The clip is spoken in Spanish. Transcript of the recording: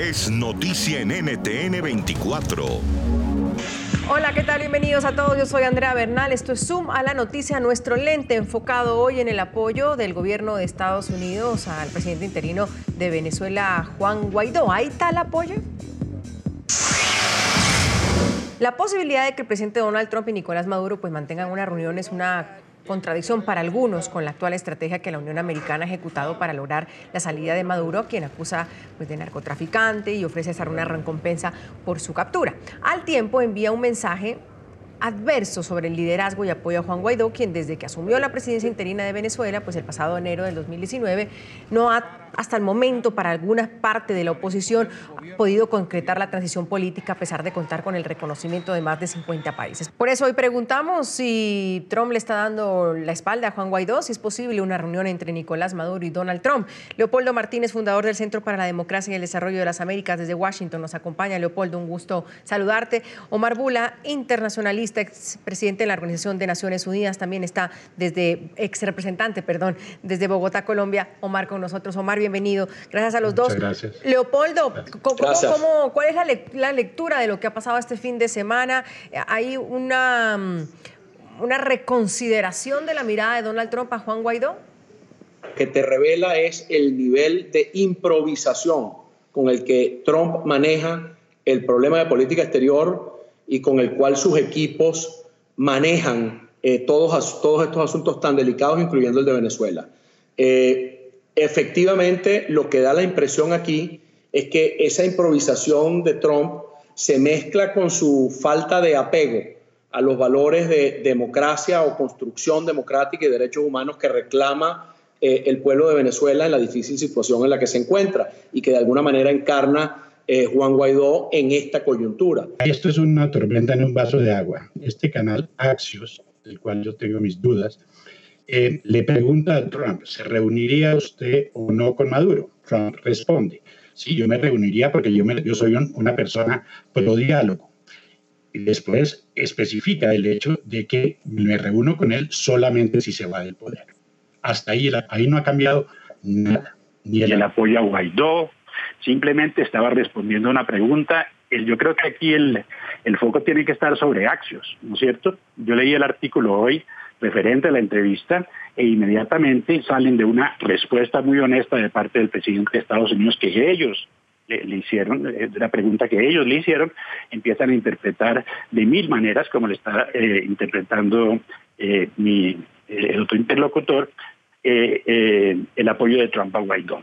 es noticia en NTN 24. Hola, ¿qué tal? Bienvenidos a todos. Yo soy Andrea Bernal. Esto es Zoom a la noticia, nuestro lente enfocado hoy en el apoyo del gobierno de Estados Unidos al presidente interino de Venezuela, Juan Guaidó. ¿Ahí está el apoyo? La posibilidad de que el presidente Donald Trump y Nicolás Maduro pues mantengan una reunión es una contradicción para algunos con la actual estrategia que la Unión Americana ha ejecutado para lograr la salida de Maduro, quien acusa pues, de narcotraficante y ofrece hacer una recompensa por su captura. Al tiempo envía un mensaje adverso sobre el liderazgo y apoyo a Juan Guaidó, quien desde que asumió la presidencia interina de Venezuela, pues el pasado enero del 2019, no ha hasta el momento para alguna parte de la oposición ha podido concretar la transición política a pesar de contar con el reconocimiento de más de 50 países. Por eso hoy preguntamos si Trump le está dando la espalda a Juan Guaidó, si es posible una reunión entre Nicolás Maduro y Donald Trump. Leopoldo Martínez, fundador del Centro para la Democracia y el Desarrollo de las Américas desde Washington, nos acompaña. Leopoldo, un gusto saludarte. Omar Bula, internacionalista, ex presidente de la Organización de Naciones Unidas, también está desde, ex representante, perdón, desde Bogotá, Colombia. Omar con nosotros. Omar, bienvenido. Gracias a los dos. Gracias. Leopoldo, ¿cuál es la, lectura de lo que ha pasado este fin de semana? ¿Hay una, mm, una reconsideración de la mirada de Donald Trump a Juan Guaidó? que te revela es el nivel de improvisación con el que Trump maneja el problema de política exterior y con el cual sus equipos manejan eh, todos, todos estos asuntos tan delicados, incluyendo el de Venezuela. Eh, efectivamente lo que da la impresión aquí es que esa improvisación de Trump se mezcla con su falta de apego a los valores de democracia o construcción democrática y derechos humanos que reclama eh, el pueblo de Venezuela en la difícil situación en la que se encuentra y que de alguna manera encarna eh, Juan Guaidó en esta coyuntura. Esto es una tormenta en un vaso de agua. Este canal Axios, del cual yo tengo mis dudas, eh, le pregunta a Trump, ¿se reuniría usted o no con Maduro? Trump responde, sí, yo me reuniría porque yo, yo soy una persona pro diálogo. Y después especifica el hecho de que me reúno con él solamente si se va del poder. Hasta ahí, ahí no ha cambiado nada. Ni el, apoyo a Guaidó, simplemente estaba respondiendo a una pregunta. Yo creo que aquí el, foco tiene que estar sobre Axios, ¿no es cierto? Yo leí el artículo hoy referente a la entrevista e inmediatamente salen de una respuesta muy honesta de parte del presidente de Estados Unidos que ellos le, hicieron, eh, la pregunta que ellos le hicieron, empiezan a interpretar de mil maneras, como le está eh, interpretando eh, mi, el otro interlocutor, el apoyo de Trump a Guaidó.